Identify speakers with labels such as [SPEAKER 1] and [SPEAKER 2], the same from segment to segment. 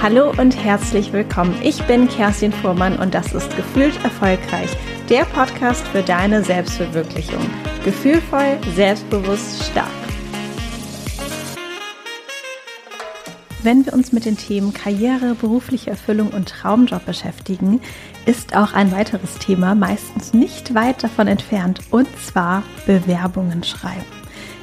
[SPEAKER 1] Hallo und herzlich willkommen. Ich bin Kerstin Fuhrmann und das ist Gefühlt Erfolgreich, der Podcast für deine Selbstverwirklichung. Gefühlvoll, selbstbewusst, stark. Wenn wir uns mit den Themen Karriere, berufliche Erfüllung und Traumjob beschäftigen, ist auch ein weiteres Thema meistens nicht weit davon entfernt, und zwar Bewerbungen schreiben.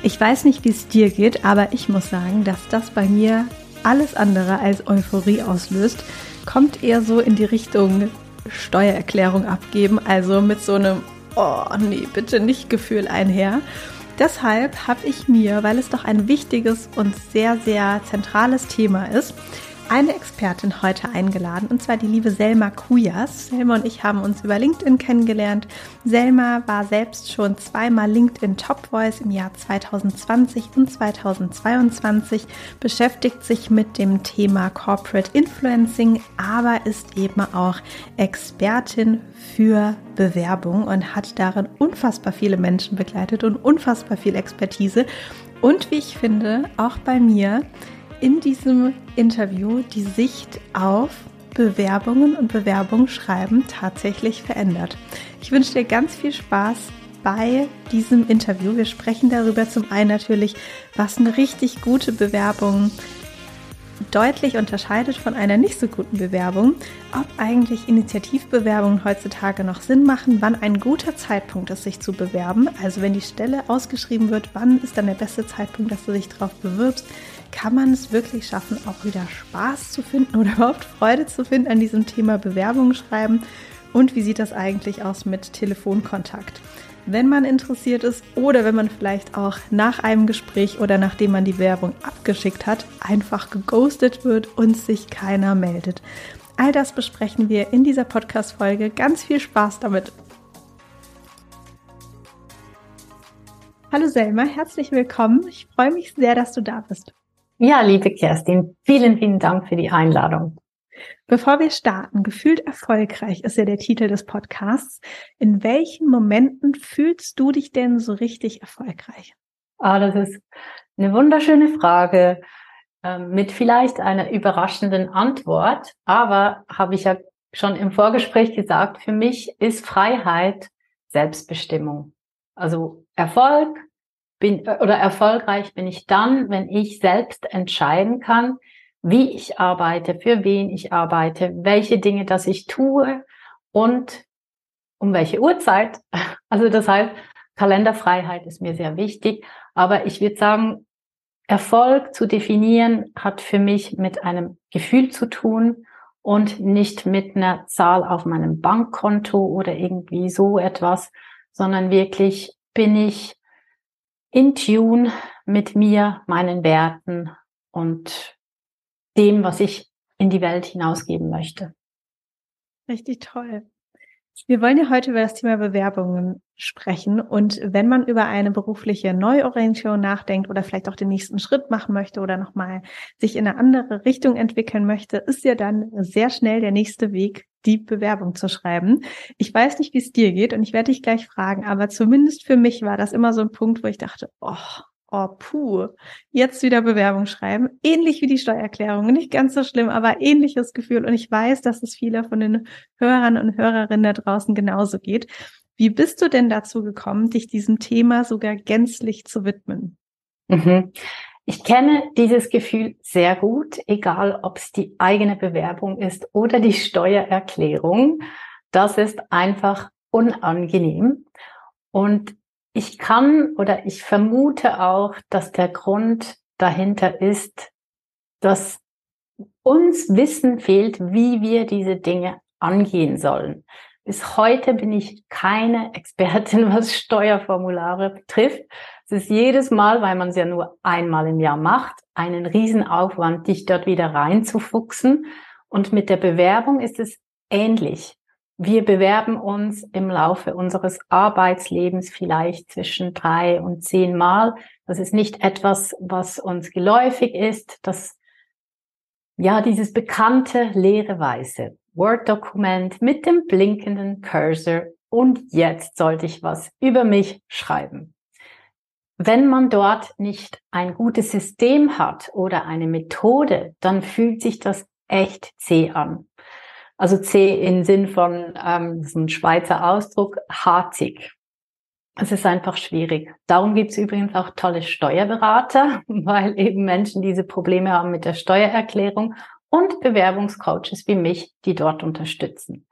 [SPEAKER 1] Ich weiß nicht, wie es dir geht, aber ich muss sagen, dass das bei mir alles andere als Euphorie auslöst, kommt eher so in die Richtung Steuererklärung abgeben, also mit so einem Oh nee, bitte nicht Gefühl einher. Deshalb habe ich mir, weil es doch ein wichtiges und sehr, sehr zentrales Thema ist, eine Expertin heute eingeladen, und zwar die liebe Selma Kujas. Selma und ich haben uns über LinkedIn kennengelernt. Selma war selbst schon zweimal LinkedIn Top Voice im Jahr 2020 und 2022, beschäftigt sich mit dem Thema Corporate Influencing, aber ist eben auch Expertin für Bewerbung und hat darin unfassbar viele Menschen begleitet und unfassbar viel Expertise. Und wie ich finde, auch bei mir in diesem Interview die Sicht auf Bewerbungen und Bewerbungsschreiben tatsächlich verändert. Ich wünsche dir ganz viel Spaß bei diesem Interview. Wir sprechen darüber zum einen natürlich, was eine richtig gute Bewerbung deutlich unterscheidet von einer nicht so guten Bewerbung, ob eigentlich Initiativbewerbungen heutzutage noch Sinn machen, wann ein guter Zeitpunkt ist, sich zu bewerben. Also wenn die Stelle ausgeschrieben wird, wann ist dann der beste Zeitpunkt, dass du dich darauf bewirbst? Kann man es wirklich schaffen, auch wieder Spaß zu finden oder überhaupt Freude zu finden an diesem Thema Bewerbungen schreiben? Und wie sieht das eigentlich aus mit Telefonkontakt? wenn man interessiert ist oder wenn man vielleicht auch nach einem Gespräch oder nachdem man die Werbung abgeschickt hat, einfach geghostet wird und sich keiner meldet. All das besprechen wir in dieser Podcast-Folge. Ganz viel Spaß damit. Hallo Selma, herzlich willkommen. Ich freue mich sehr, dass du da bist.
[SPEAKER 2] Ja, liebe Kerstin, vielen, vielen Dank für die Einladung.
[SPEAKER 1] Bevor wir starten, gefühlt erfolgreich ist ja der Titel des Podcasts. In welchen Momenten fühlst du dich denn so richtig erfolgreich?
[SPEAKER 2] Ah, das ist eine wunderschöne Frage ähm, mit vielleicht einer überraschenden Antwort. Aber habe ich ja schon im Vorgespräch gesagt, für mich ist Freiheit Selbstbestimmung. Also Erfolg bin oder erfolgreich bin ich dann, wenn ich selbst entscheiden kann, wie ich arbeite, für wen ich arbeite, welche Dinge das ich tue und um welche Uhrzeit. Also das heißt, Kalenderfreiheit ist mir sehr wichtig. Aber ich würde sagen, Erfolg zu definieren hat für mich mit einem Gefühl zu tun und nicht mit einer Zahl auf meinem Bankkonto oder irgendwie so etwas, sondern wirklich bin ich in Tune mit mir, meinen Werten und dem, was ich in die Welt hinausgeben möchte.
[SPEAKER 1] Richtig toll. Wir wollen ja heute über das Thema Bewerbungen sprechen. Und wenn man über eine berufliche Neuorientierung nachdenkt oder vielleicht auch den nächsten Schritt machen möchte oder nochmal sich in eine andere Richtung entwickeln möchte, ist ja dann sehr schnell der nächste Weg, die Bewerbung zu schreiben. Ich weiß nicht, wie es dir geht und ich werde dich gleich fragen, aber zumindest für mich war das immer so ein Punkt, wo ich dachte, oh, oh puh, jetzt wieder Bewerbung schreiben. Ähnlich wie die Steuererklärung. Nicht ganz so schlimm, aber ähnliches Gefühl. Und ich weiß, dass es viele von den Hörern und Hörerinnen da draußen genauso geht. Wie bist du denn dazu gekommen, dich diesem Thema sogar gänzlich zu widmen?
[SPEAKER 2] Mhm. Ich kenne dieses Gefühl sehr gut, egal ob es die eigene Bewerbung ist oder die Steuererklärung. Das ist einfach unangenehm. Und ich kann oder ich vermute auch, dass der Grund dahinter ist, dass uns Wissen fehlt, wie wir diese Dinge angehen sollen. Bis heute bin ich keine Expertin, was Steuerformulare betrifft. Es ist jedes Mal, weil man es ja nur einmal im Jahr macht, einen Riesenaufwand, dich dort wieder reinzufuchsen. Und mit der Bewerbung ist es ähnlich. Wir bewerben uns im Laufe unseres Arbeitslebens vielleicht zwischen drei und zehn Mal. Das ist nicht etwas, was uns geläufig ist. Das, ja, dieses bekannte leere Weiße Word-Dokument mit dem blinkenden Cursor und jetzt sollte ich was über mich schreiben. Wenn man dort nicht ein gutes System hat oder eine Methode, dann fühlt sich das echt zäh an. Also zäh im Sinn von, ähm, das ist ein Schweizer Ausdruck, harzig. Es ist einfach schwierig. Darum gibt es übrigens auch tolle Steuerberater, weil eben Menschen diese Probleme haben mit der Steuererklärung und Bewerbungscoaches wie mich, die dort unterstützen.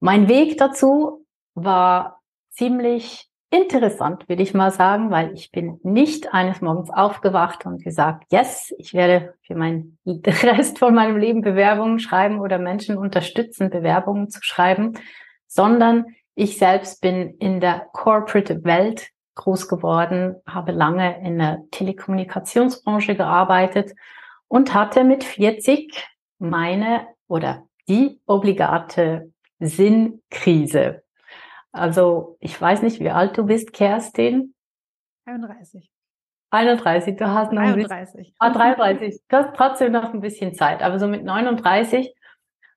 [SPEAKER 2] Mein Weg dazu war ziemlich interessant, würde ich mal sagen, weil ich bin nicht eines Morgens aufgewacht und gesagt, yes, ich werde für meinen Rest von meinem Leben Bewerbungen schreiben oder Menschen unterstützen, Bewerbungen zu schreiben, sondern ich selbst bin in der Corporate Welt groß geworden, habe lange in der Telekommunikationsbranche gearbeitet und hatte mit 40 meine oder die obligate Sinnkrise. Also ich weiß nicht, wie alt du bist, Kerstin.
[SPEAKER 1] 31.
[SPEAKER 2] 31, du hast noch
[SPEAKER 1] 33.
[SPEAKER 2] ein bisschen, ah, 33. Du hast trotzdem noch ein bisschen Zeit. Aber so mit 39,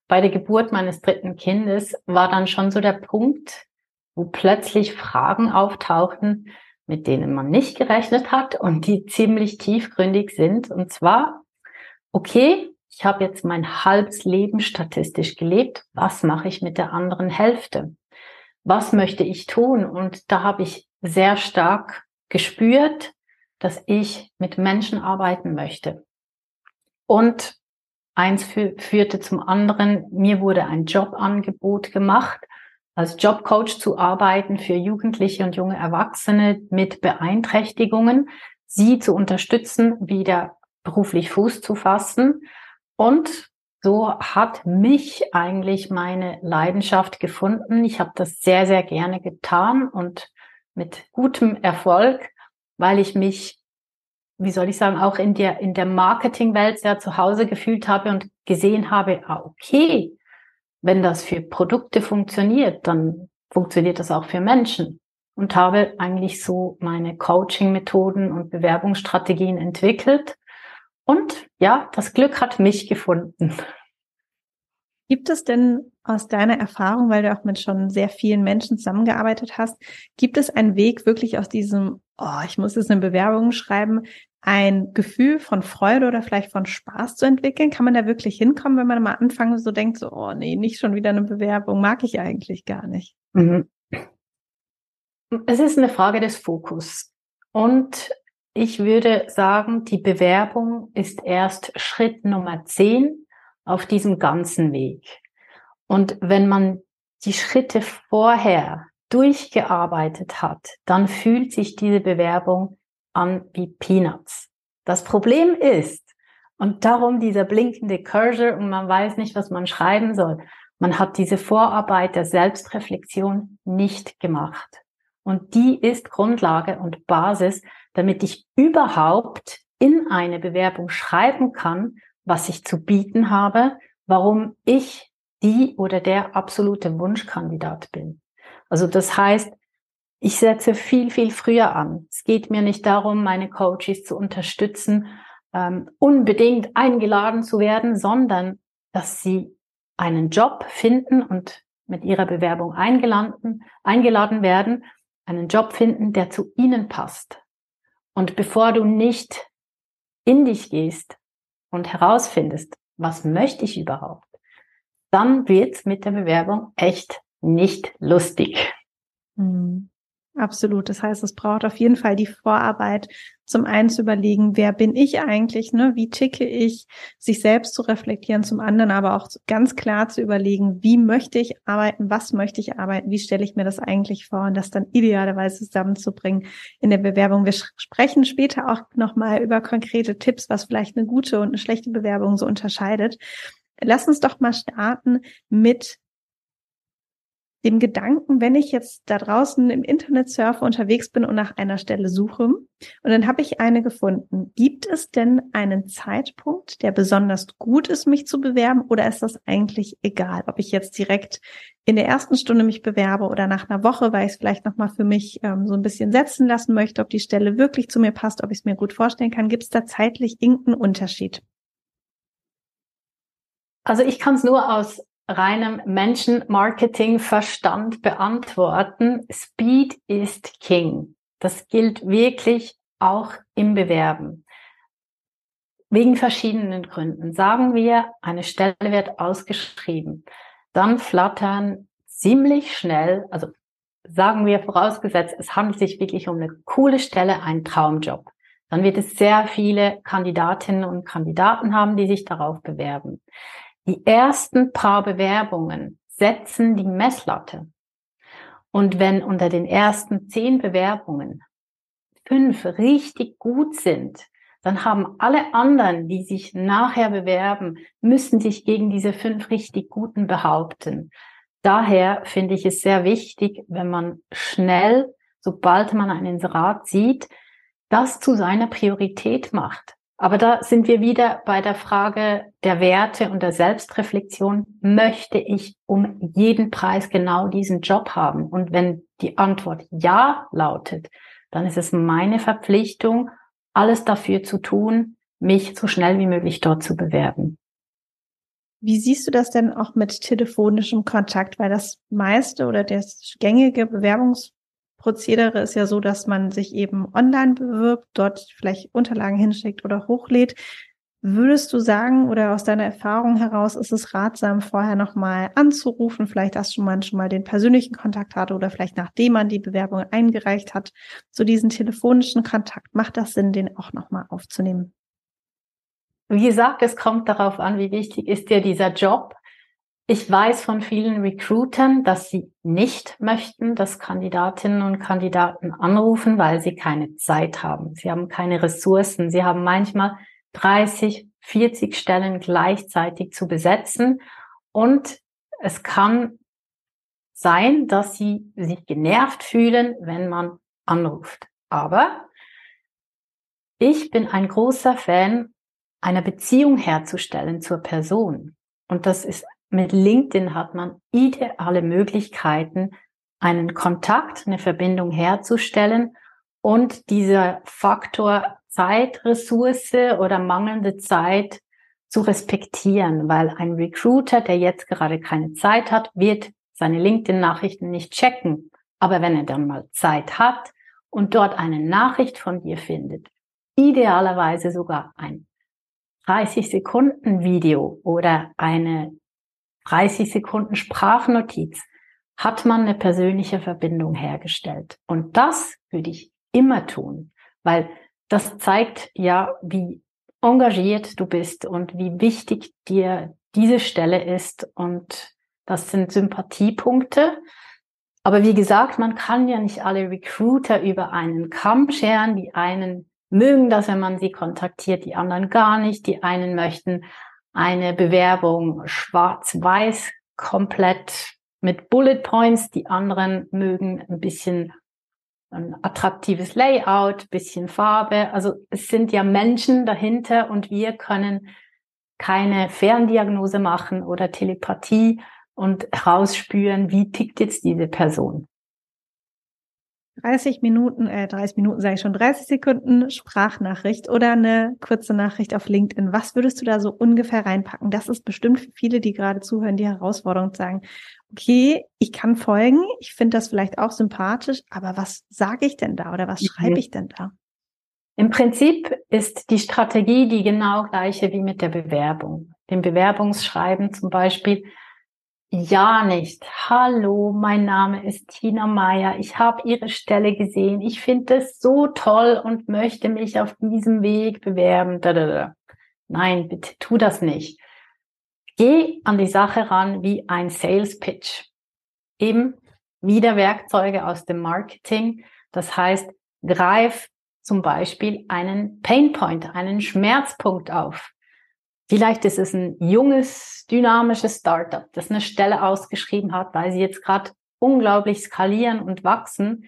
[SPEAKER 2] bei der Geburt meines dritten Kindes, war dann schon so der Punkt, wo plötzlich Fragen auftauchten, mit denen man nicht gerechnet hat und die ziemlich tiefgründig sind. Und zwar, okay, ich habe jetzt mein halbes Leben statistisch gelebt. Was mache ich mit der anderen Hälfte? Was möchte ich tun? Und da habe ich sehr stark gespürt, dass ich mit Menschen arbeiten möchte. Und eins führte zum anderen. Mir wurde ein Jobangebot gemacht, als Jobcoach zu arbeiten für Jugendliche und junge Erwachsene mit Beeinträchtigungen, sie zu unterstützen, wieder beruflich Fuß zu fassen. Und so hat mich eigentlich meine Leidenschaft gefunden. Ich habe das sehr, sehr gerne getan und mit gutem Erfolg, weil ich mich, wie soll ich sagen, auch in der, in der Marketingwelt sehr zu Hause gefühlt habe und gesehen habe, ah, okay, wenn das für Produkte funktioniert, dann funktioniert das auch für Menschen und habe eigentlich so meine Coaching-Methoden und Bewerbungsstrategien entwickelt und ja, das Glück hat mich gefunden.
[SPEAKER 1] Gibt es denn aus deiner Erfahrung, weil du auch mit schon sehr vielen Menschen zusammengearbeitet hast, gibt es einen Weg wirklich aus diesem, oh, ich muss jetzt eine Bewerbung schreiben, ein Gefühl von Freude oder vielleicht von Spaß zu entwickeln? Kann man da wirklich hinkommen, wenn man mal anfangen so denkt, so, oh nee, nicht schon wieder eine Bewerbung, mag ich eigentlich gar nicht? Mhm.
[SPEAKER 2] Es ist eine Frage des Fokus. Und ich würde sagen, die Bewerbung ist erst Schritt Nummer 10 auf diesem ganzen Weg. Und wenn man die Schritte vorher durchgearbeitet hat, dann fühlt sich diese Bewerbung an wie Peanuts. Das Problem ist, und darum dieser blinkende Cursor und man weiß nicht, was man schreiben soll, man hat diese Vorarbeit der Selbstreflexion nicht gemacht. Und die ist Grundlage und Basis damit ich überhaupt in eine Bewerbung schreiben kann, was ich zu bieten habe, warum ich die oder der absolute Wunschkandidat bin. Also das heißt, ich setze viel, viel früher an. Es geht mir nicht darum, meine Coaches zu unterstützen, ähm, unbedingt eingeladen zu werden, sondern dass sie einen Job finden und mit ihrer Bewerbung eingeladen, eingeladen werden, einen Job finden, der zu ihnen passt, und bevor du nicht in dich gehst und herausfindest, was möchte ich überhaupt, dann wird's mit der Bewerbung echt nicht lustig.
[SPEAKER 1] Mhm. Absolut. Das heißt, es braucht auf jeden Fall die Vorarbeit, zum einen zu überlegen, wer bin ich eigentlich, ne? Wie ticke ich, sich selbst zu reflektieren, zum anderen aber auch ganz klar zu überlegen, wie möchte ich arbeiten, was möchte ich arbeiten, wie stelle ich mir das eigentlich vor und das dann idealerweise zusammenzubringen in der Bewerbung. Wir sprechen später auch nochmal über konkrete Tipps, was vielleicht eine gute und eine schlechte Bewerbung so unterscheidet. Lass uns doch mal starten mit dem Gedanken, wenn ich jetzt da draußen im Internet surfe unterwegs bin und nach einer Stelle suche und dann habe ich eine gefunden. Gibt es denn einen Zeitpunkt, der besonders gut ist, mich zu bewerben oder ist das eigentlich egal, ob ich jetzt direkt in der ersten Stunde mich bewerbe oder nach einer Woche, weil ich es vielleicht nochmal für mich ähm, so ein bisschen setzen lassen möchte, ob die Stelle wirklich zu mir passt, ob ich es mir gut vorstellen kann. Gibt es da zeitlich irgendeinen Unterschied?
[SPEAKER 2] Also ich kann es nur aus reinem Menschenmarketing-Verstand beantworten. Speed ist King. Das gilt wirklich auch im Bewerben. wegen verschiedenen Gründen. Sagen wir, eine Stelle wird ausgeschrieben. Dann flattern ziemlich schnell, also sagen wir vorausgesetzt, es handelt sich wirklich um eine coole Stelle, ein Traumjob. Dann wird es sehr viele Kandidatinnen und Kandidaten haben, die sich darauf bewerben. Die ersten paar Bewerbungen setzen die Messlatte. Und wenn unter den ersten zehn Bewerbungen fünf richtig gut sind, dann haben alle anderen, die sich nachher bewerben, müssen sich gegen diese fünf richtig guten behaupten. Daher finde ich es sehr wichtig, wenn man schnell, sobald man ein Inserat sieht, das zu seiner Priorität macht. Aber da sind wir wieder bei der Frage der Werte und der Selbstreflexion. Möchte ich um jeden Preis genau diesen Job haben? Und wenn die Antwort Ja lautet, dann ist es meine Verpflichtung, alles dafür zu tun, mich so schnell wie möglich dort zu bewerben.
[SPEAKER 1] Wie siehst du das denn auch mit telefonischem Kontakt? Weil das meiste oder das gängige Bewerbungs Prozedere ist ja so, dass man sich eben online bewirbt, dort vielleicht Unterlagen hinschickt oder hochlädt. Würdest du sagen oder aus deiner Erfahrung heraus ist es ratsam, vorher nochmal anzurufen, vielleicht dass man schon mal den persönlichen Kontakt hatte oder vielleicht nachdem man die Bewerbung eingereicht hat, so diesen telefonischen Kontakt, macht das Sinn, den auch nochmal aufzunehmen?
[SPEAKER 2] Wie gesagt, es kommt darauf an, wie wichtig ist dir dieser Job. Ich weiß von vielen Recruitern, dass sie nicht möchten, dass Kandidatinnen und Kandidaten anrufen, weil sie keine Zeit haben. Sie haben keine Ressourcen. Sie haben manchmal 30, 40 Stellen gleichzeitig zu besetzen. Und es kann sein, dass sie sich genervt fühlen, wenn man anruft. Aber ich bin ein großer Fan, einer Beziehung herzustellen zur Person. Und das ist mit LinkedIn hat man ideale Möglichkeiten, einen Kontakt, eine Verbindung herzustellen und dieser Faktor Zeitressource oder mangelnde Zeit zu respektieren, weil ein Recruiter, der jetzt gerade keine Zeit hat, wird seine LinkedIn-Nachrichten nicht checken. Aber wenn er dann mal Zeit hat und dort eine Nachricht von dir findet, idealerweise sogar ein 30 Sekunden Video oder eine 30 Sekunden Sprachnotiz hat man eine persönliche Verbindung hergestellt. Und das würde ich immer tun, weil das zeigt ja, wie engagiert du bist und wie wichtig dir diese Stelle ist. Und das sind Sympathiepunkte. Aber wie gesagt, man kann ja nicht alle Recruiter über einen Kamm scheren. Die einen mögen das, wenn man sie kontaktiert, die anderen gar nicht. Die einen möchten eine Bewerbung schwarz-weiß komplett mit Bullet Points. Die anderen mögen ein bisschen ein attraktives Layout, bisschen Farbe. Also es sind ja Menschen dahinter und wir können keine Ferndiagnose machen oder Telepathie und herausspüren, wie tickt jetzt diese Person.
[SPEAKER 1] 30 Minuten, äh, 30 Minuten sage ich schon, 30 Sekunden Sprachnachricht oder eine kurze Nachricht auf LinkedIn. Was würdest du da so ungefähr reinpacken? Das ist bestimmt für viele, die gerade zuhören, die Herausforderung sagen, okay, ich kann folgen, ich finde das vielleicht auch sympathisch, aber was sage ich denn da oder was mhm. schreibe ich denn da?
[SPEAKER 2] Im Prinzip ist die Strategie die genau gleiche wie mit der Bewerbung. Dem Bewerbungsschreiben zum Beispiel ja nicht. Hallo, mein Name ist Tina Meyer. Ich habe Ihre Stelle gesehen. Ich finde es so toll und möchte mich auf diesem Weg bewerben. Nein, bitte tu das nicht. Geh an die Sache ran wie ein Sales Pitch. Eben wieder Werkzeuge aus dem Marketing. Das heißt, greif zum Beispiel einen Painpoint, einen Schmerzpunkt auf. Vielleicht ist es ein junges, dynamisches Startup, das eine Stelle ausgeschrieben hat, weil sie jetzt gerade unglaublich skalieren und wachsen.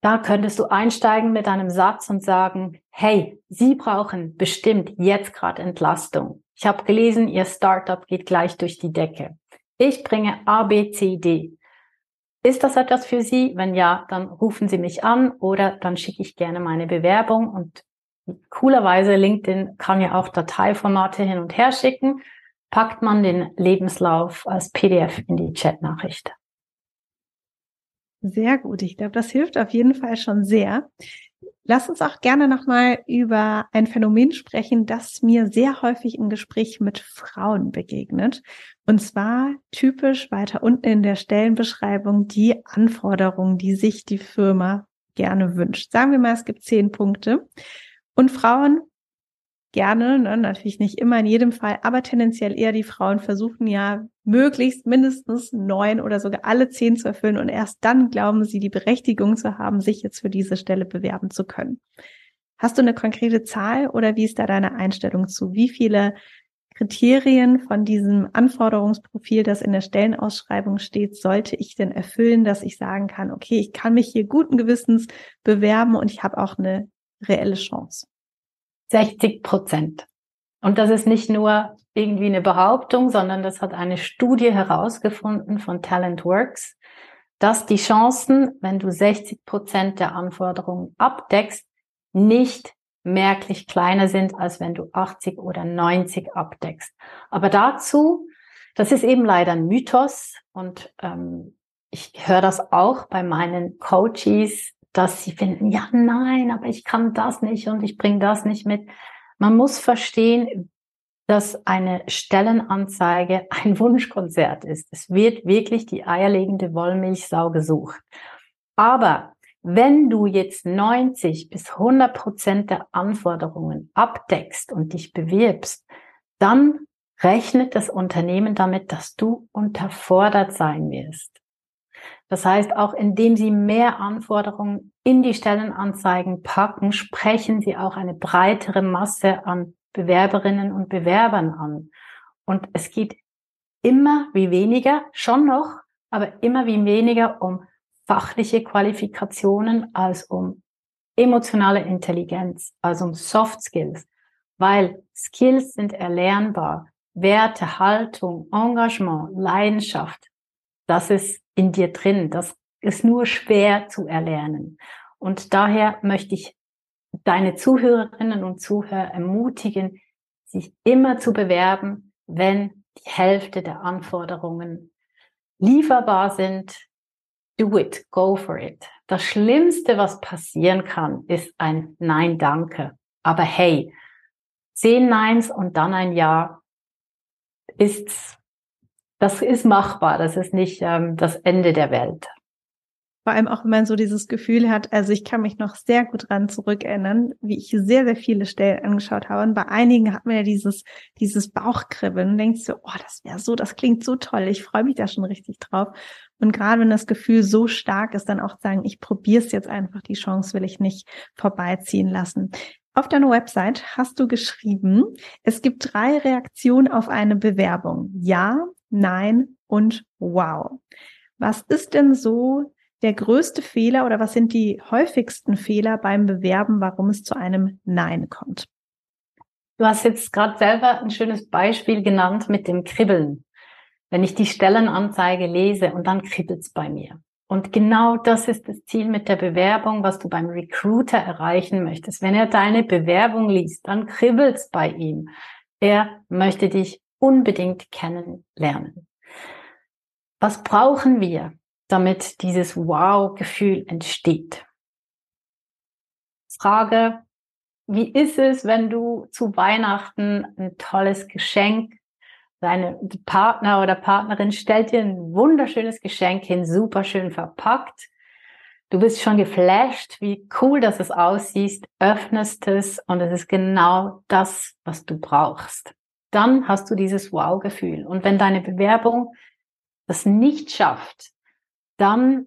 [SPEAKER 2] Da könntest du einsteigen mit einem Satz und sagen, hey, Sie brauchen bestimmt jetzt gerade Entlastung. Ich habe gelesen, Ihr Startup geht gleich durch die Decke. Ich bringe A, B, C, D. Ist das etwas für Sie? Wenn ja, dann rufen Sie mich an oder dann schicke ich gerne meine Bewerbung und Coolerweise, LinkedIn kann ja auch Dateiformate hin und her schicken. Packt man den Lebenslauf als PDF in die Chatnachricht.
[SPEAKER 1] Sehr gut. Ich glaube, das hilft auf jeden Fall schon sehr. Lass uns auch gerne nochmal über ein Phänomen sprechen, das mir sehr häufig im Gespräch mit Frauen begegnet. Und zwar typisch weiter unten in der Stellenbeschreibung die Anforderungen, die sich die Firma gerne wünscht. Sagen wir mal, es gibt zehn Punkte. Und Frauen gerne, ne, natürlich nicht immer in jedem Fall, aber tendenziell eher die Frauen versuchen ja möglichst mindestens neun oder sogar alle zehn zu erfüllen und erst dann glauben sie, die Berechtigung zu haben, sich jetzt für diese Stelle bewerben zu können. Hast du eine konkrete Zahl oder wie ist da deine Einstellung zu? Wie viele Kriterien von diesem Anforderungsprofil, das in der Stellenausschreibung steht, sollte ich denn erfüllen, dass ich sagen kann, okay, ich kann mich hier guten Gewissens bewerben und ich habe auch eine reelle Chance?
[SPEAKER 2] 60 Prozent. Und das ist nicht nur irgendwie eine Behauptung, sondern das hat eine Studie herausgefunden von Talent Works, dass die Chancen, wenn du 60 Prozent der Anforderungen abdeckst, nicht merklich kleiner sind, als wenn du 80 oder 90 abdeckst. Aber dazu, das ist eben leider ein Mythos und ähm, ich höre das auch bei meinen Coaches, dass sie finden, ja, nein, aber ich kann das nicht und ich bringe das nicht mit. Man muss verstehen, dass eine Stellenanzeige ein Wunschkonzert ist. Es wird wirklich die eierlegende Wollmilchsau gesucht. Aber wenn du jetzt 90 bis 100 Prozent der Anforderungen abdeckst und dich bewirbst, dann rechnet das Unternehmen damit, dass du unterfordert sein wirst. Das heißt, auch indem Sie mehr Anforderungen in die Stellenanzeigen packen, sprechen Sie auch eine breitere Masse an Bewerberinnen und Bewerbern an. Und es geht immer wie weniger, schon noch, aber immer wie weniger um fachliche Qualifikationen als um emotionale Intelligenz, also um Soft Skills, weil Skills sind erlernbar. Werte, Haltung, Engagement, Leidenschaft, das ist in dir drin. Das ist nur schwer zu erlernen. Und daher möchte ich deine Zuhörerinnen und Zuhörer ermutigen, sich immer zu bewerben, wenn die Hälfte der Anforderungen lieferbar sind. Do it, go for it. Das Schlimmste, was passieren kann, ist ein Nein, danke. Aber hey, zehn Neins und dann ein Ja ist das ist machbar. Das ist nicht ähm, das Ende der Welt.
[SPEAKER 1] Vor allem auch, wenn man so dieses Gefühl hat, also ich kann mich noch sehr gut dran zurückerinnern, wie ich sehr, sehr viele Stellen angeschaut habe. Und bei einigen hat man ja dieses, dieses Bauchkribbeln und denkt so, oh, das wäre so, das klingt so toll, ich freue mich da schon richtig drauf. Und gerade wenn das Gefühl so stark ist, dann auch sagen, ich probiere es jetzt einfach, die Chance will ich nicht vorbeiziehen lassen. Auf deiner Website hast du geschrieben, es gibt drei Reaktionen auf eine Bewerbung. Ja, Nein und Wow. Was ist denn so der größte Fehler oder was sind die häufigsten Fehler beim Bewerben, warum es zu einem Nein kommt?
[SPEAKER 2] Du hast jetzt gerade selber ein schönes Beispiel genannt mit dem Kribbeln. Wenn ich die Stellenanzeige lese und dann kribbelt's bei mir. Und genau das ist das Ziel mit der Bewerbung, was du beim Recruiter erreichen möchtest. Wenn er deine Bewerbung liest, dann kribbelt's bei ihm. Er möchte dich unbedingt kennenlernen. Was brauchen wir, damit dieses Wow-Gefühl entsteht? Frage, wie ist es, wenn du zu Weihnachten ein tolles Geschenk, deine Partner oder Partnerin stellt dir ein wunderschönes Geschenk hin, super schön verpackt. Du bist schon geflasht, wie cool das es aussieht, öffnest es und es ist genau das, was du brauchst dann hast du dieses Wow-Gefühl. Und wenn deine Bewerbung das nicht schafft, dann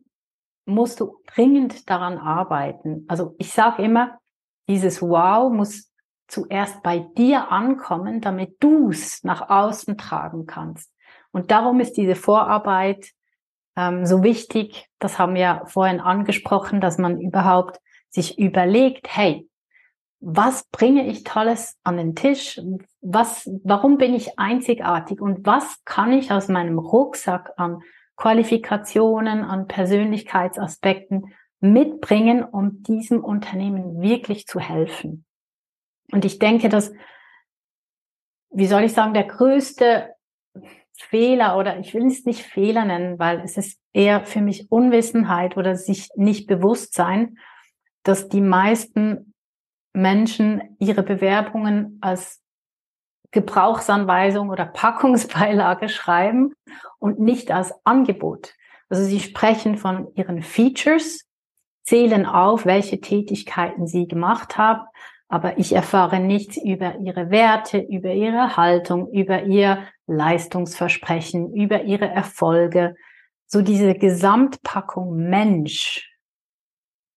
[SPEAKER 2] musst du dringend daran arbeiten. Also ich sage immer, dieses Wow muss zuerst bei dir ankommen, damit du es nach außen tragen kannst. Und darum ist diese Vorarbeit ähm, so wichtig. Das haben wir vorhin angesprochen, dass man überhaupt sich überlegt, hey, was bringe ich Tolles an den Tisch? Was, warum bin ich einzigartig? Und was kann ich aus meinem Rucksack an Qualifikationen, an Persönlichkeitsaspekten mitbringen, um diesem Unternehmen wirklich zu helfen? Und ich denke, dass, wie soll ich sagen, der größte Fehler oder ich will es nicht Fehler nennen, weil es ist eher für mich Unwissenheit oder sich nicht bewusst sein, dass die meisten Menschen ihre Bewerbungen als Gebrauchsanweisung oder Packungsbeilage schreiben und nicht als Angebot. Also sie sprechen von ihren Features, zählen auf, welche Tätigkeiten sie gemacht haben, aber ich erfahre nichts über ihre Werte, über ihre Haltung, über ihr Leistungsversprechen, über ihre Erfolge. So diese Gesamtpackung Mensch,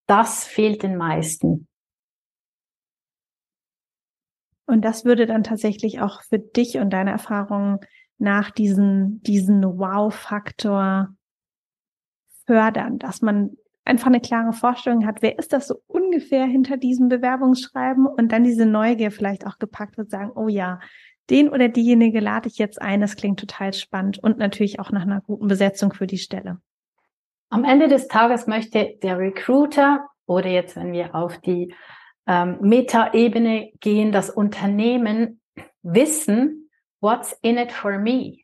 [SPEAKER 2] das fehlt den meisten.
[SPEAKER 1] Und das würde dann tatsächlich auch für dich und deine Erfahrungen nach diesen, diesen Wow-Faktor fördern, dass man einfach eine klare Vorstellung hat, wer ist das so ungefähr hinter diesem Bewerbungsschreiben und dann diese Neugier vielleicht auch gepackt wird, sagen, oh ja, den oder diejenige lade ich jetzt ein, das klingt total spannend und natürlich auch nach einer guten Besetzung für die Stelle.
[SPEAKER 2] Am Ende des Tages möchte der Recruiter oder jetzt, wenn wir auf die ähm, Meta-Ebene gehen, das Unternehmen wissen, what's in it for me?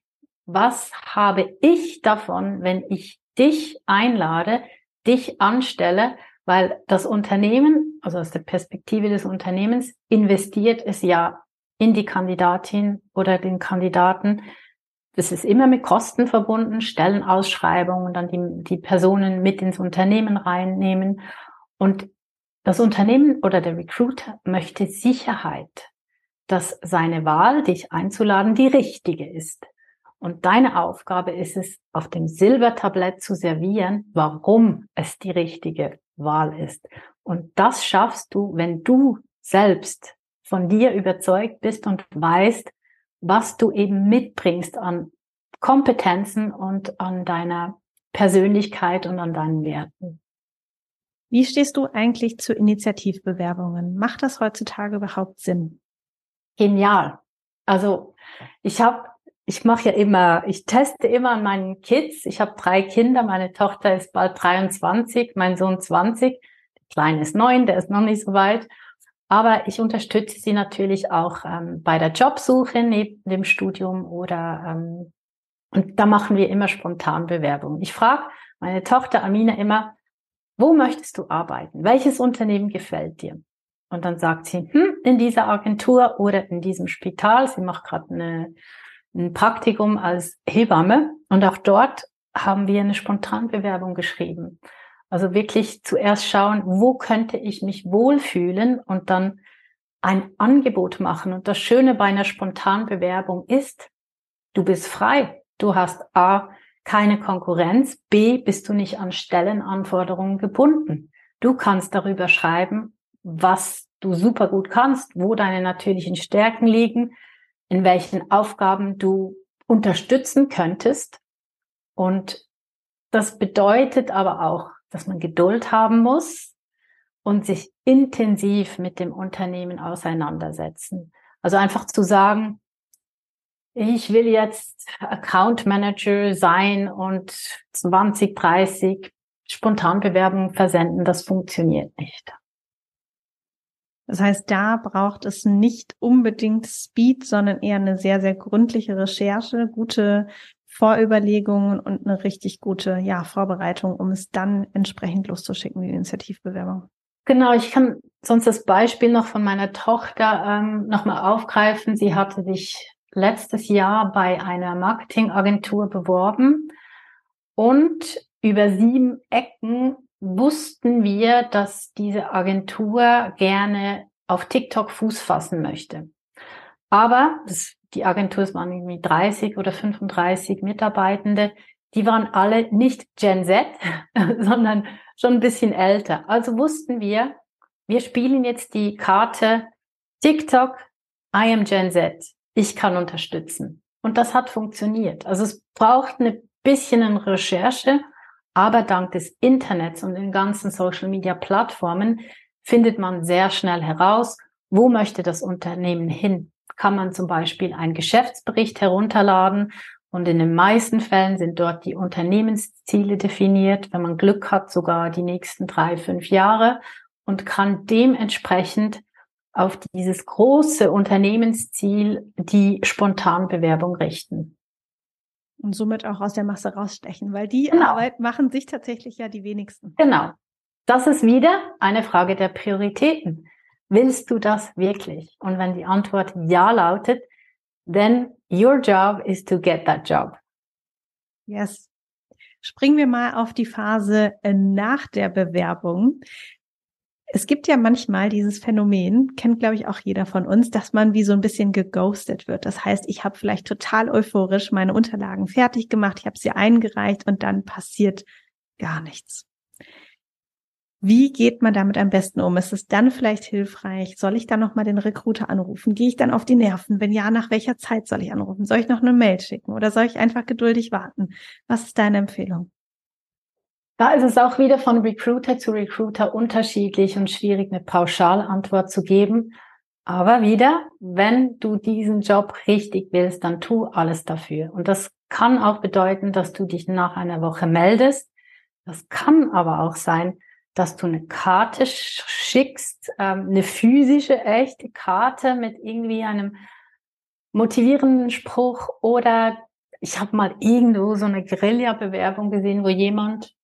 [SPEAKER 2] Was habe ich davon, wenn ich dich einlade, dich anstelle, weil das Unternehmen, also aus der Perspektive des Unternehmens, investiert es ja in die Kandidatin oder den Kandidaten. Das ist immer mit Kosten verbunden, Stellenausschreibungen, dann die, die Personen mit ins Unternehmen reinnehmen. Und das Unternehmen oder der Recruiter möchte Sicherheit, dass seine Wahl, dich einzuladen, die richtige ist. Und deine Aufgabe ist es, auf dem Silbertablett zu servieren, warum es die richtige Wahl ist. Und das schaffst du, wenn du selbst von dir überzeugt bist und weißt, was du eben mitbringst an Kompetenzen und an deiner Persönlichkeit und an deinen Werten.
[SPEAKER 1] Wie stehst du eigentlich zu Initiativbewerbungen? Macht das heutzutage überhaupt Sinn?
[SPEAKER 2] Genial. Also ich habe ich mache ja immer, ich teste immer an meinen Kids. Ich habe drei Kinder, meine Tochter ist bald 23, mein Sohn 20, der Kleine ist neun, der ist noch nicht so weit. Aber ich unterstütze sie natürlich auch ähm, bei der Jobsuche neben dem Studium oder ähm, und da machen wir immer spontan Bewerbungen. Ich frage meine Tochter Amina immer, wo möchtest du arbeiten? Welches Unternehmen gefällt dir? Und dann sagt sie, hm, in dieser Agentur oder in diesem Spital. Sie macht gerade eine ein Praktikum als Hebamme und auch dort haben wir eine Spontanbewerbung geschrieben. Also wirklich zuerst schauen, wo könnte ich mich wohlfühlen und dann ein Angebot machen. Und das Schöne bei einer Spontanbewerbung ist, du bist frei. Du hast A, keine Konkurrenz, B, bist du nicht an Stellenanforderungen gebunden. Du kannst darüber schreiben, was du super gut kannst, wo deine natürlichen Stärken liegen, in welchen Aufgaben du unterstützen könntest. Und das bedeutet aber auch, dass man Geduld haben muss und sich intensiv mit dem Unternehmen auseinandersetzen. Also einfach zu sagen, ich will jetzt Account Manager sein und 20, 30 Spontanbewerbungen versenden, das funktioniert nicht.
[SPEAKER 1] Das heißt, da braucht es nicht unbedingt Speed, sondern eher eine sehr, sehr gründliche Recherche, gute Vorüberlegungen und eine richtig gute ja, Vorbereitung, um es dann entsprechend loszuschicken, die Initiativbewerbung.
[SPEAKER 2] Genau, ich kann sonst das Beispiel noch von meiner Tochter ähm, nochmal aufgreifen. Sie hatte sich letztes Jahr bei einer Marketingagentur beworben und über sieben Ecken wussten wir, dass diese Agentur gerne auf TikTok Fuß fassen möchte. Aber das, die Agentur, es waren irgendwie 30 oder 35 Mitarbeitende, die waren alle nicht Gen Z, sondern schon ein bisschen älter. Also wussten wir, wir spielen jetzt die Karte TikTok, I am Gen Z. Ich kann unterstützen. Und das hat funktioniert. Also es braucht eine bisschen eine Recherche, aber dank des Internets und den ganzen Social Media Plattformen findet man sehr schnell heraus, wo möchte das Unternehmen hin. Kann man zum Beispiel einen Geschäftsbericht herunterladen und in den meisten Fällen sind dort die Unternehmensziele definiert, wenn man Glück hat, sogar die nächsten drei, fünf Jahre und kann dementsprechend auf dieses große Unternehmensziel die Spontanbewerbung richten.
[SPEAKER 1] Und somit auch aus der Masse rausstechen, weil die genau. Arbeit machen sich tatsächlich ja die wenigsten.
[SPEAKER 2] Genau. das ist wieder eine Frage der Prioritäten. Willst du das wirklich? Und wenn die Antwort ja lautet, then your job is to get that job.
[SPEAKER 1] Yes. Springen wir mal auf die Phase äh, nach der Bewerbung. Es gibt ja manchmal dieses Phänomen, kennt glaube ich auch jeder von uns, dass man wie so ein bisschen geghostet wird. Das heißt, ich habe vielleicht total euphorisch meine Unterlagen fertig gemacht, ich habe sie eingereicht und dann passiert gar nichts. Wie geht man damit am besten um? Ist es dann vielleicht hilfreich? Soll ich dann nochmal den Recruiter anrufen? Gehe ich dann auf die Nerven? Wenn ja, nach welcher Zeit soll ich anrufen? Soll ich noch eine Mail schicken oder soll ich einfach geduldig warten? Was ist deine Empfehlung?
[SPEAKER 2] Da ist es auch wieder von Recruiter zu Recruiter unterschiedlich und schwierig, eine Pauschalantwort zu geben. Aber wieder, wenn du diesen Job richtig willst, dann tu alles dafür. Und das kann auch bedeuten, dass du dich nach einer Woche meldest. Das kann aber auch sein, dass du eine Karte schickst, ähm, eine physische, echte Karte mit irgendwie einem motivierenden Spruch oder ich habe mal irgendwo so eine Guerilla-Bewerbung gesehen, wo jemand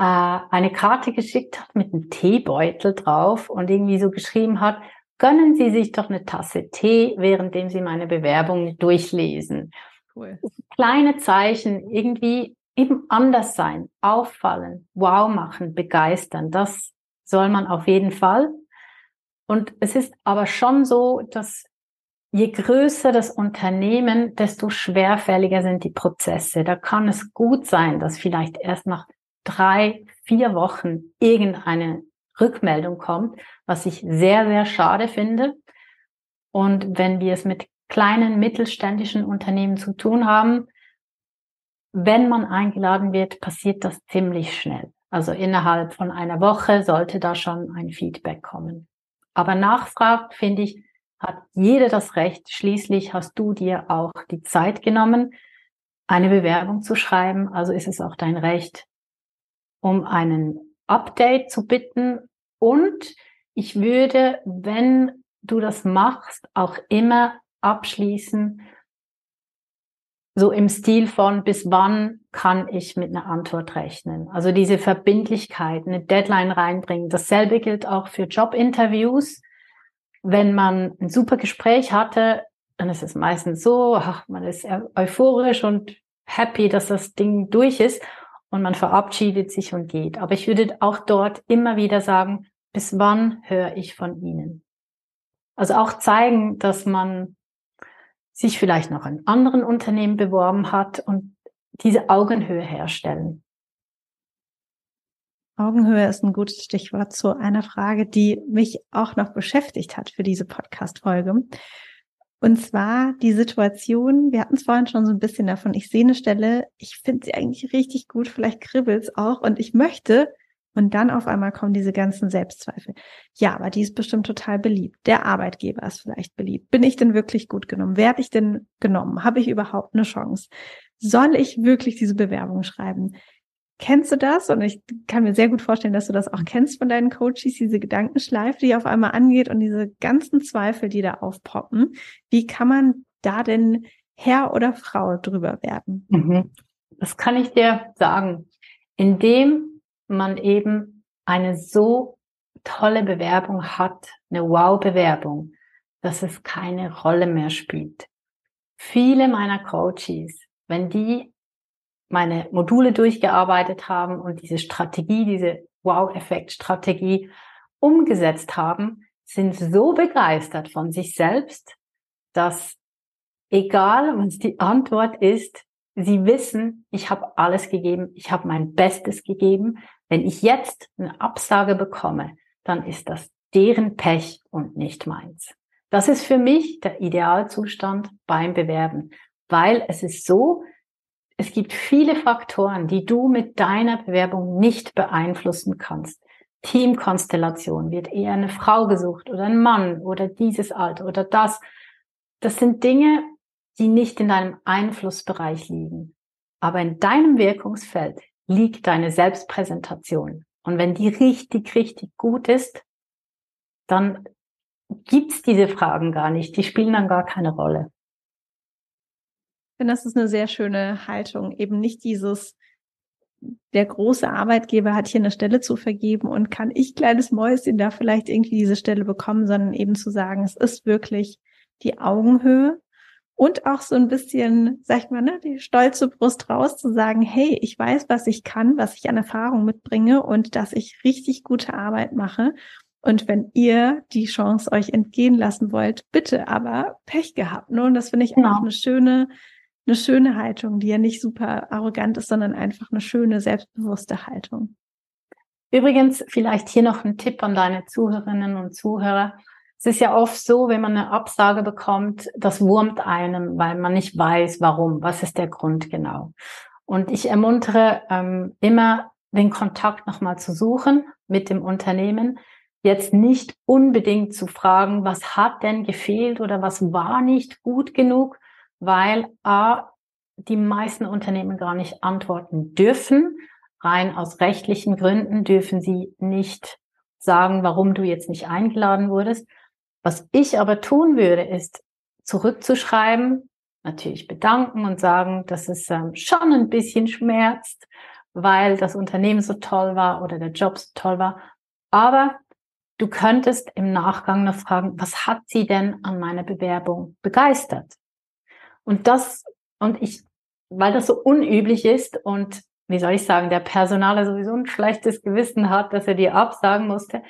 [SPEAKER 2] äh, eine Karte geschickt hat mit einem Teebeutel drauf und irgendwie so geschrieben hat, gönnen Sie sich doch eine Tasse Tee, währenddem Sie meine Bewerbung durchlesen. Cool. Kleine Zeichen, irgendwie eben anders sein, auffallen, wow machen, begeistern. Das soll man auf jeden Fall. Und es ist aber schon so, dass je größer das Unternehmen, desto schwerfälliger sind die Prozesse. Da kann es gut sein, dass vielleicht erst nach drei, vier Wochen irgendeine Rückmeldung kommt, was ich sehr, sehr schade finde. Und wenn wir es mit kleinen mittelständischen Unternehmen zu tun haben, wenn man eingeladen wird, passiert das ziemlich schnell. Also innerhalb von einer Woche sollte da schon ein Feedback kommen. Aber nachfragt, finde ich, hat jeder das Recht. Schließlich hast du dir auch die Zeit genommen, eine Bewerbung zu schreiben. Also ist es auch dein Recht, um einen Update zu bitten. Und ich würde, wenn du das machst, auch immer abschließen so im Stil von, bis wann kann ich mit einer Antwort rechnen? Also diese Verbindlichkeit, eine Deadline reinbringen. Dasselbe gilt auch für Jobinterviews. Wenn man ein super Gespräch hatte, dann ist es meistens so, ach, man ist euphorisch und happy, dass das Ding durch ist und man verabschiedet sich und geht. Aber ich würde auch dort immer wieder sagen, bis wann höre ich von Ihnen? Also auch zeigen, dass man sich vielleicht noch in anderen Unternehmen beworben hat und diese Augenhöhe herstellen.
[SPEAKER 1] Augenhöhe ist ein gutes Stichwort zu einer Frage, die mich auch noch beschäftigt hat für diese Podcast-Folge. Und zwar die Situation, wir hatten es vorhin schon so ein bisschen davon, ich sehe eine Stelle, ich finde sie eigentlich richtig gut, vielleicht kribbelt es auch und ich möchte und dann auf einmal kommen diese ganzen Selbstzweifel. Ja, aber die ist bestimmt total beliebt. Der Arbeitgeber ist vielleicht beliebt. Bin ich denn wirklich gut genommen? Werde ich denn genommen? Habe ich überhaupt eine Chance? Soll ich wirklich diese Bewerbung schreiben? Kennst du das? Und ich kann mir sehr gut vorstellen, dass du das auch kennst von deinen Coaches, diese Gedankenschleife, die auf einmal angeht und diese ganzen Zweifel, die da aufpoppen. Wie kann man da denn Herr oder Frau drüber werden?
[SPEAKER 2] Mhm. Das kann ich dir sagen. Indem man eben eine so tolle Bewerbung hat, eine Wow-Bewerbung, dass es keine Rolle mehr spielt. Viele meiner Coaches, wenn die meine Module durchgearbeitet haben und diese Strategie, diese Wow-Effekt-Strategie umgesetzt haben, sind so begeistert von sich selbst, dass egal was die Antwort ist, sie wissen, ich habe alles gegeben, ich habe mein Bestes gegeben, wenn ich jetzt eine Absage bekomme, dann ist das deren Pech und nicht meins. Das ist für mich der Idealzustand beim Bewerben, weil es ist so, es gibt viele Faktoren, die du mit deiner Bewerbung nicht beeinflussen kannst. Teamkonstellation, wird eher eine Frau gesucht oder ein Mann oder dieses Alter oder das. Das sind Dinge, die nicht in deinem Einflussbereich liegen. Aber in deinem Wirkungsfeld liegt deine Selbstpräsentation. Und wenn die richtig, richtig gut ist, dann gibt's diese Fragen gar nicht. Die spielen dann gar keine Rolle.
[SPEAKER 1] Ich finde, das ist eine sehr schöne Haltung. Eben nicht dieses, der große Arbeitgeber hat hier eine Stelle zu vergeben und kann ich kleines Mäuschen da vielleicht irgendwie diese Stelle bekommen, sondern eben zu sagen, es ist wirklich die Augenhöhe und auch so ein bisschen, sag ich mal, ne, die stolze Brust raus zu sagen, hey, ich weiß, was ich kann, was ich an Erfahrung mitbringe und dass ich richtig gute Arbeit mache. Und wenn ihr die Chance euch entgehen lassen wollt, bitte, aber Pech gehabt. Ne? Und das finde ich genau. auch eine schöne, eine schöne Haltung, die ja nicht super arrogant ist, sondern einfach eine schöne, selbstbewusste Haltung.
[SPEAKER 2] Übrigens, vielleicht hier noch ein Tipp an deine Zuhörerinnen und Zuhörer. Es ist ja oft so, wenn man eine Absage bekommt, das wurmt einem, weil man nicht weiß, warum, was ist der Grund genau. Und ich ermuntere ähm, immer, den Kontakt nochmal zu suchen mit dem Unternehmen. Jetzt nicht unbedingt zu fragen, was hat denn gefehlt oder was war nicht gut genug, weil A, die meisten Unternehmen gar nicht antworten dürfen. Rein aus rechtlichen Gründen dürfen sie nicht sagen, warum du jetzt nicht eingeladen wurdest. Was ich aber tun würde, ist zurückzuschreiben, natürlich bedanken und sagen, dass es ähm, schon ein bisschen schmerzt, weil das Unternehmen so toll war oder der Job so toll war. Aber du könntest im Nachgang noch fragen, was hat sie denn an meiner Bewerbung begeistert? Und das, und ich, weil das so unüblich ist und wie soll ich sagen, der Personaler sowieso ein schlechtes Gewissen hat, dass er dir absagen musste,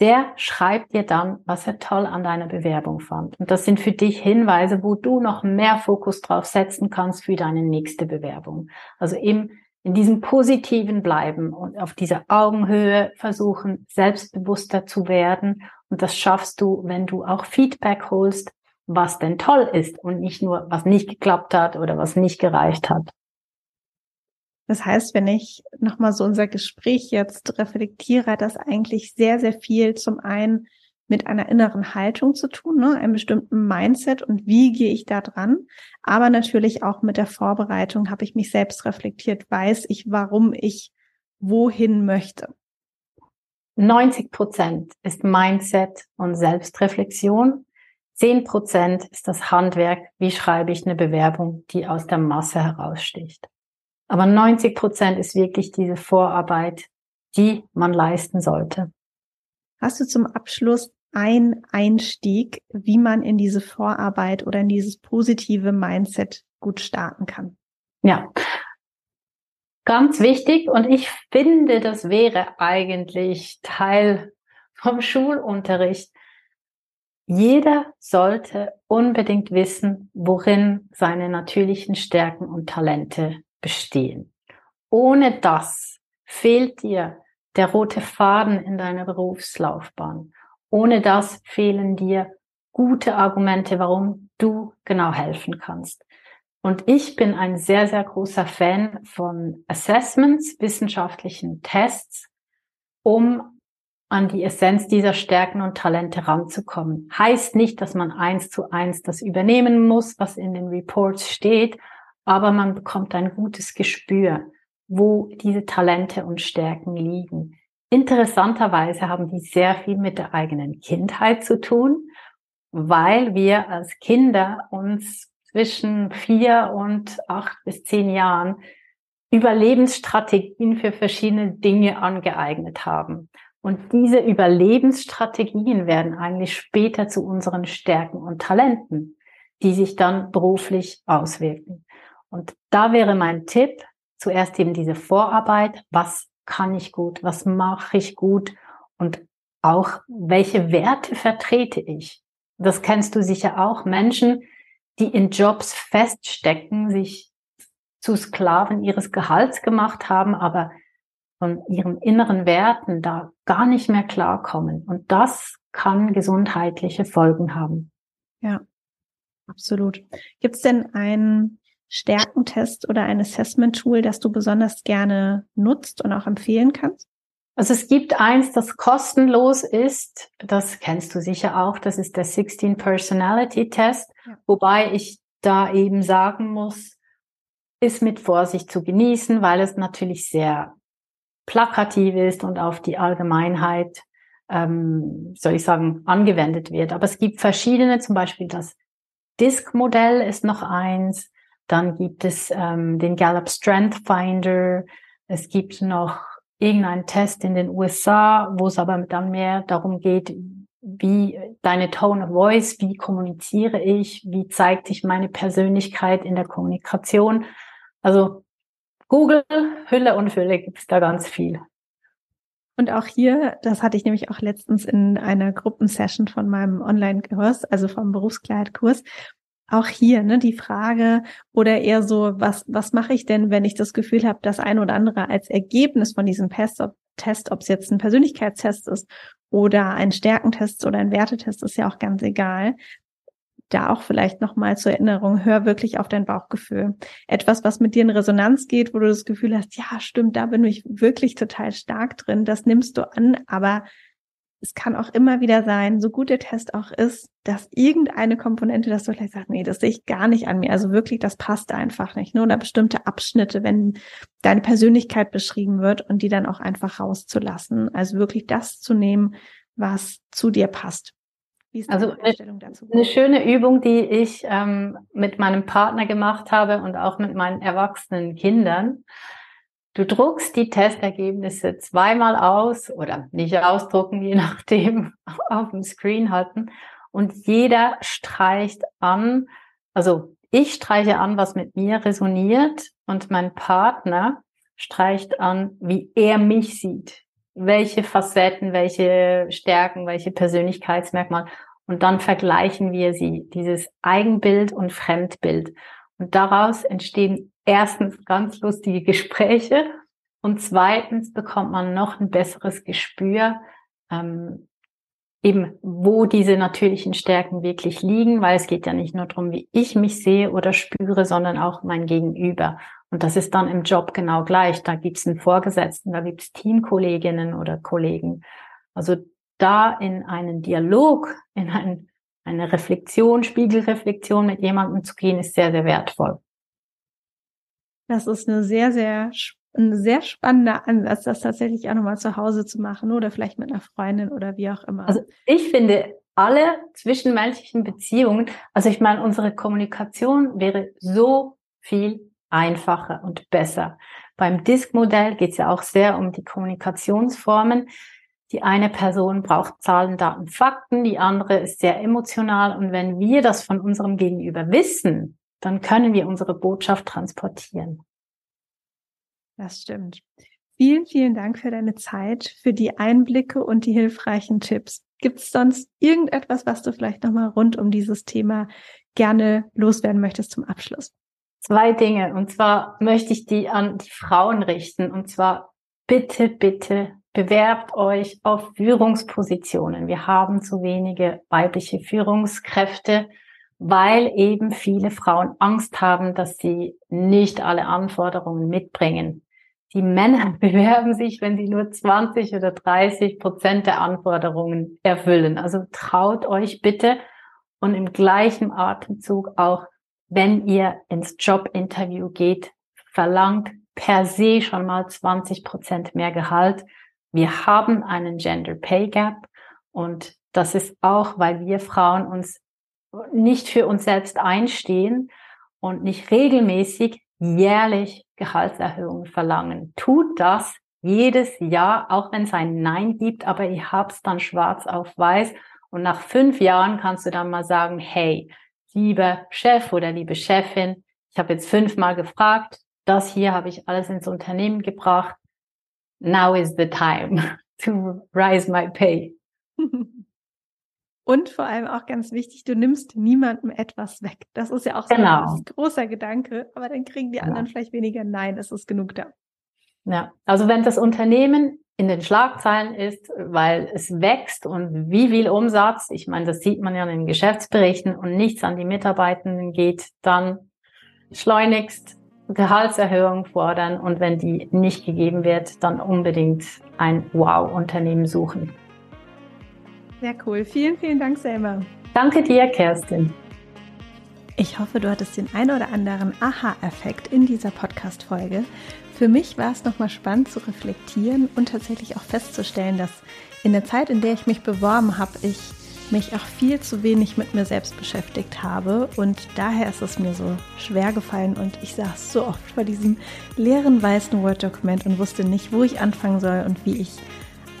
[SPEAKER 2] der schreibt dir dann, was er toll an deiner Bewerbung fand. Und das sind für dich Hinweise, wo du noch mehr Fokus drauf setzen kannst für deine nächste Bewerbung. Also eben in diesem positiven bleiben und auf dieser Augenhöhe versuchen, selbstbewusster zu werden. Und das schaffst du, wenn du auch Feedback holst, was denn toll ist und nicht nur, was nicht geklappt hat oder was nicht gereicht hat.
[SPEAKER 1] Das heißt, wenn ich nochmal so unser Gespräch jetzt reflektiere, hat das eigentlich sehr, sehr viel zum einen mit einer inneren Haltung zu tun, ne, einem bestimmten Mindset und wie gehe ich da dran, aber natürlich auch mit der Vorbereitung habe ich mich selbst reflektiert, weiß ich, warum ich wohin möchte.
[SPEAKER 2] 90 Prozent ist Mindset und Selbstreflexion. 10 Prozent ist das Handwerk, wie schreibe ich eine Bewerbung, die aus der Masse heraussticht. Aber 90 Prozent ist wirklich diese Vorarbeit, die man leisten sollte.
[SPEAKER 1] Hast du zum Abschluss ein Einstieg, wie man in diese Vorarbeit oder in dieses positive Mindset gut starten kann?
[SPEAKER 2] Ja, ganz wichtig und ich finde, das wäre eigentlich Teil vom Schulunterricht. Jeder sollte unbedingt wissen, worin seine natürlichen Stärken und Talente bestehen. Ohne das fehlt dir der rote Faden in deiner Berufslaufbahn. Ohne das fehlen dir gute Argumente, warum du genau helfen kannst. Und ich bin ein sehr, sehr großer Fan von Assessments, wissenschaftlichen Tests, um an die Essenz dieser Stärken und Talente ranzukommen. Heißt nicht, dass man eins zu eins das übernehmen muss, was in den Reports steht, aber man bekommt ein gutes Gespür, wo diese Talente und Stärken liegen. Interessanterweise haben die sehr viel mit der eigenen Kindheit zu tun, weil wir als Kinder uns zwischen vier und acht bis zehn Jahren Überlebensstrategien für verschiedene Dinge angeeignet haben. Und diese Überlebensstrategien werden eigentlich später zu unseren Stärken und Talenten, die sich dann beruflich auswirken. Und da wäre mein Tipp, zuerst eben diese Vorarbeit, was kann ich gut, was mache ich gut und auch welche Werte vertrete ich. Das kennst du sicher auch. Menschen, die in Jobs feststecken, sich zu Sklaven ihres Gehalts gemacht haben, aber von ihren inneren Werten da gar nicht mehr klarkommen. Und das kann gesundheitliche Folgen haben.
[SPEAKER 1] Ja, absolut. Gibt es denn ein Stärkentest oder ein Assessment-Tool, das du besonders gerne nutzt und auch empfehlen kannst?
[SPEAKER 2] Also es gibt eins, das kostenlos ist. Das kennst du sicher auch. Das ist der 16 Personality Test. Ja. Wobei ich da eben sagen muss, ist mit Vorsicht zu genießen, weil es natürlich sehr plakativ ist und auf die Allgemeinheit, ähm, soll ich sagen, angewendet wird. Aber es gibt verschiedene, zum Beispiel das Disk-Modell ist noch eins. Dann gibt es ähm, den Gallup Strength Finder. Es gibt noch irgendeinen Test in den USA, wo es aber dann mehr darum geht, wie deine Tone of Voice, wie kommuniziere ich, wie zeigt sich meine Persönlichkeit in der Kommunikation. Also Google, Hülle und Fülle gibt es da ganz viel.
[SPEAKER 1] Und auch hier, das hatte ich nämlich auch letztens in einer Gruppensession von meinem Online-Kurs, also vom Berufskleidkurs, auch hier, ne, die Frage oder eher so, was, was mache ich denn, wenn ich das Gefühl habe, das ein oder andere als Ergebnis von diesem Test, ob, Test, ob es jetzt ein Persönlichkeitstest ist oder ein Stärkentest oder ein Wertetest, ist ja auch ganz egal. Da auch vielleicht nochmal zur Erinnerung, hör wirklich auf dein Bauchgefühl. Etwas, was mit dir in Resonanz geht, wo du das Gefühl hast, ja, stimmt, da bin ich wirklich total stark drin, das nimmst du an, aber es kann auch immer wieder sein, so gut der Test auch ist, dass irgendeine Komponente, dass du vielleicht sagst, nee, das sehe ich gar nicht an mir. Also wirklich, das passt einfach nicht. Ne? Oder bestimmte Abschnitte, wenn deine Persönlichkeit beschrieben wird und die dann auch einfach rauszulassen. Also wirklich das zu nehmen, was zu dir passt.
[SPEAKER 2] Wie ist also eine, dazu? eine schöne Übung, die ich ähm, mit meinem Partner gemacht habe und auch mit meinen erwachsenen Kindern. Du druckst die Testergebnisse zweimal aus oder nicht ausdrucken, je nachdem, auf dem Screen halten. Und jeder streicht an, also ich streiche an, was mit mir resoniert und mein Partner streicht an, wie er mich sieht. Welche Facetten, welche Stärken, welche Persönlichkeitsmerkmale. Und dann vergleichen wir sie, dieses Eigenbild und Fremdbild. Und daraus entstehen erstens ganz lustige Gespräche und zweitens bekommt man noch ein besseres Gespür, ähm, eben wo diese natürlichen Stärken wirklich liegen, weil es geht ja nicht nur darum, wie ich mich sehe oder spüre, sondern auch mein Gegenüber. Und das ist dann im Job genau gleich. Da gibt's einen Vorgesetzten, da gibt's Teamkolleginnen oder Kollegen. Also da in einen Dialog, in ein, eine Reflexion, Spiegelreflexion mit jemandem zu gehen, ist sehr, sehr wertvoll.
[SPEAKER 1] Das ist eine sehr, sehr ein sehr spannender Ansatz, das tatsächlich auch nochmal zu Hause zu machen oder vielleicht mit einer Freundin oder wie auch immer.
[SPEAKER 2] Also ich finde alle zwischenmenschlichen Beziehungen, also ich meine, unsere Kommunikation wäre so viel einfacher und besser. Beim Disk-Modell geht es ja auch sehr um die Kommunikationsformen. Die eine Person braucht Zahlen, Daten, Fakten, die andere ist sehr emotional. Und wenn wir das von unserem Gegenüber wissen, dann können wir unsere Botschaft transportieren.
[SPEAKER 1] Das stimmt. Vielen, vielen Dank für deine Zeit, für die Einblicke und die hilfreichen Tipps. Gibt es sonst irgendetwas, was du vielleicht nochmal rund um dieses Thema gerne loswerden möchtest zum Abschluss?
[SPEAKER 2] Zwei Dinge. Und zwar möchte ich die an die Frauen richten. Und zwar bitte, bitte bewerbt euch auf Führungspositionen. Wir haben zu wenige weibliche Führungskräfte weil eben viele Frauen Angst haben, dass sie nicht alle Anforderungen mitbringen. Die Männer bewerben sich, wenn sie nur 20 oder 30 Prozent der Anforderungen erfüllen. Also traut euch bitte und im gleichen Atemzug auch, wenn ihr ins Jobinterview geht, verlangt per se schon mal 20 Prozent mehr Gehalt. Wir haben einen Gender Pay Gap und das ist auch, weil wir Frauen uns nicht für uns selbst einstehen und nicht regelmäßig jährlich Gehaltserhöhungen verlangen. Tut das jedes Jahr, auch wenn es ein Nein gibt, aber ihr habt es dann schwarz auf weiß und nach fünf Jahren kannst du dann mal sagen, hey, lieber Chef oder liebe Chefin, ich habe jetzt fünfmal gefragt, das hier habe ich alles ins Unternehmen gebracht. Now is the time to rise my pay.
[SPEAKER 1] Und vor allem auch ganz wichtig, du nimmst niemandem etwas weg. Das ist ja auch so genau. ein großer Gedanke, aber dann kriegen die genau. anderen vielleicht weniger Nein, es ist genug da.
[SPEAKER 2] Ja, also wenn das Unternehmen in den Schlagzeilen ist, weil es wächst und wie viel Umsatz, ich meine, das sieht man ja in den Geschäftsberichten und nichts an die Mitarbeitenden geht, dann schleunigst Gehaltserhöhung fordern und wenn die nicht gegeben wird, dann unbedingt ein Wow-Unternehmen suchen.
[SPEAKER 1] Sehr cool. Vielen, vielen Dank, Selma.
[SPEAKER 2] Danke dir, Kerstin.
[SPEAKER 1] Ich hoffe, du hattest den ein oder anderen Aha-Effekt in dieser Podcast-Folge. Für mich war es nochmal spannend zu reflektieren und tatsächlich auch festzustellen, dass in der Zeit, in der ich mich beworben habe, ich mich auch viel zu wenig mit mir selbst beschäftigt habe und daher ist es mir so schwer gefallen und ich saß so oft vor diesem leeren weißen Word-Dokument und wusste nicht, wo ich anfangen soll und wie ich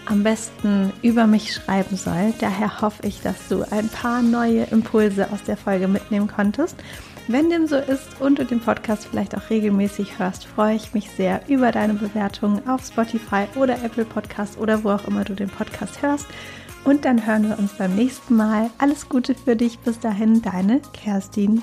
[SPEAKER 1] am besten über mich schreiben soll. Daher hoffe ich, dass du ein paar neue Impulse aus der Folge mitnehmen konntest. Wenn dem so ist und du den Podcast vielleicht auch regelmäßig hörst, freue ich mich sehr über deine Bewertungen auf Spotify oder Apple Podcast oder wo auch immer du den Podcast hörst. Und dann hören wir uns beim nächsten Mal. Alles Gute für dich. Bis dahin, deine Kerstin.